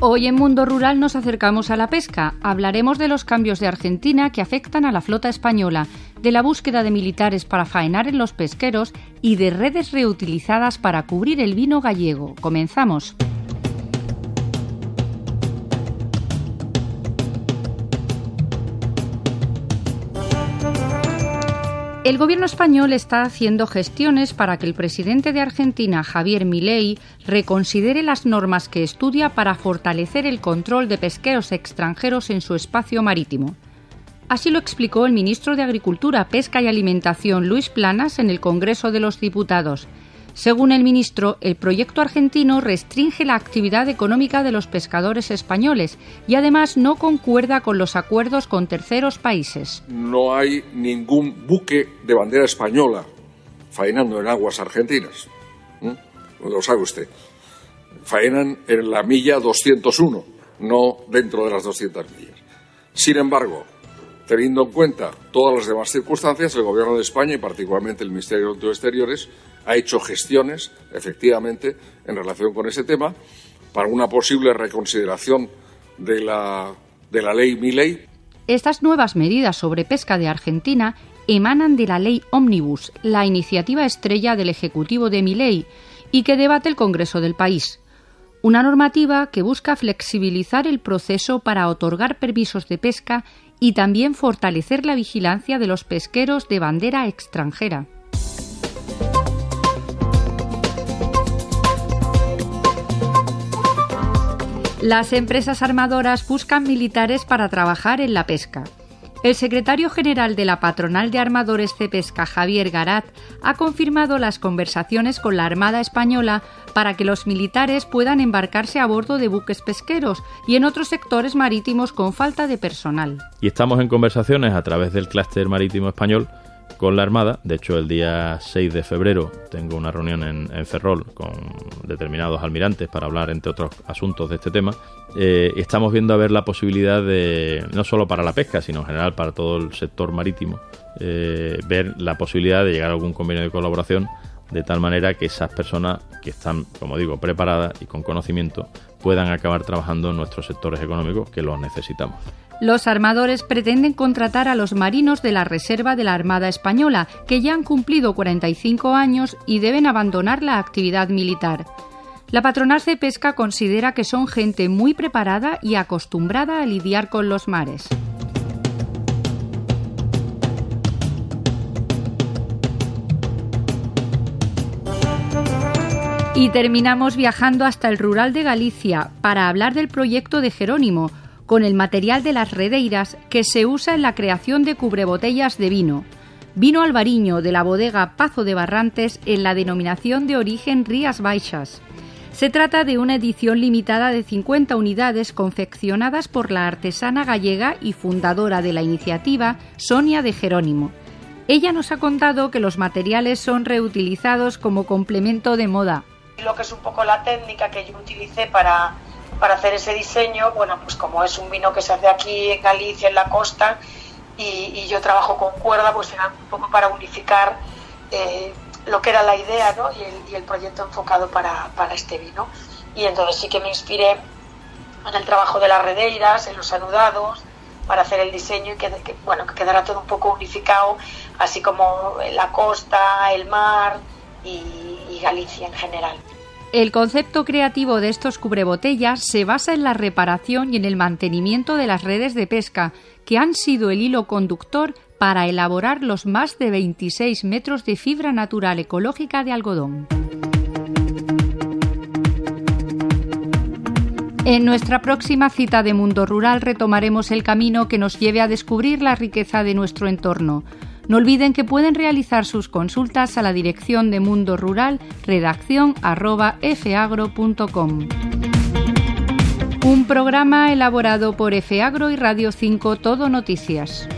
Hoy en Mundo Rural nos acercamos a la pesca. Hablaremos de los cambios de Argentina que afectan a la flota española, de la búsqueda de militares para faenar en los pesqueros y de redes reutilizadas para cubrir el vino gallego. Comenzamos. El gobierno español está haciendo gestiones para que el presidente de Argentina, Javier Milei, reconsidere las normas que estudia para fortalecer el control de pesqueros extranjeros en su espacio marítimo. Así lo explicó el ministro de Agricultura, Pesca y Alimentación, Luis Planas, en el Congreso de los Diputados. Según el ministro, el proyecto argentino restringe la actividad económica de los pescadores españoles y además no concuerda con los acuerdos con terceros países. No hay ningún buque de bandera española faenando en aguas argentinas. Lo sabe usted. Faenan en la milla 201, no dentro de las 200 millas. Sin embargo, teniendo en cuenta todas las demás circunstancias, el Gobierno de España y particularmente el Ministerio de Exteriores ha hecho gestiones, efectivamente, en relación con ese tema, para una posible reconsideración de la, de la ley Miley. Estas nuevas medidas sobre pesca de Argentina emanan de la ley Omnibus, la iniciativa estrella del Ejecutivo de Miley, y que debate el Congreso del país. Una normativa que busca flexibilizar el proceso para otorgar permisos de pesca y también fortalecer la vigilancia de los pesqueros de bandera extranjera. Las empresas armadoras buscan militares para trabajar en la pesca. El secretario general de la Patronal de Armadores de Pesca, Javier Garat, ha confirmado las conversaciones con la Armada Española para que los militares puedan embarcarse a bordo de buques pesqueros y en otros sectores marítimos con falta de personal. Y estamos en conversaciones a través del clúster marítimo español con la Armada. De hecho, el día 6 de febrero tengo una reunión en, Ferrol con determinados almirantes para hablar, entre otros asuntos, de este tema. Eh, estamos viendo a ver la posibilidad de, no solo para la pesca, sino en general para todo el sector marítimo, eh, ver la posibilidad de llegar a algún convenio de colaboración de tal manera que esas personas que están, como digo, preparadas y con conocimiento puedan acabar trabajando en nuestros sectores económicos que los necesitamos. Los armadores pretenden contratar a los marinos de la Reserva de la Armada Española, que ya han cumplido 45 años y deben abandonar la actividad militar. La patronal de pesca considera que son gente muy preparada y acostumbrada a lidiar con los mares. Y terminamos viajando hasta el rural de Galicia para hablar del proyecto de Jerónimo, con el material de las redeiras que se usa en la creación de cubrebotellas de vino. Vino albariño de la bodega Pazo de Barrantes en la denominación de origen Rías Baixas. Se trata de una edición limitada de 50 unidades confeccionadas por la artesana gallega y fundadora de la iniciativa, Sonia de Jerónimo. Ella nos ha contado que los materiales son reutilizados como complemento de moda. Lo que es un poco la técnica que yo utilicé para para hacer ese diseño, bueno, pues como es un vino que se hace aquí en Galicia, en la costa, y, yo trabajo con cuerda, pues era un poco para unificar eh, lo que era la idea ¿no? y, el, proyecto enfocado para, este vino. Y entonces sí que me inspiré en el trabajo de las redeiras, en los anudados, para hacer el diseño y que, bueno, que quedara todo un poco unificado, así como la costa, el mar y Galicia en general. El concepto creativo de estos cubrebotellas se basa en la reparación y en el mantenimiento de las redes de pesca, que han sido el hilo conductor para elaborar los más de 26 metros de fibra natural ecológica de algodón. En nuestra próxima cita de Mundo Rural retomaremos el camino que nos lleve a descubrir la riqueza de nuestro entorno. No olviden que pueden realizar sus consultas a la dirección de Mundo Rural, redacción. Un programa elaborado por FAgro y Radio 5 Todo Noticias.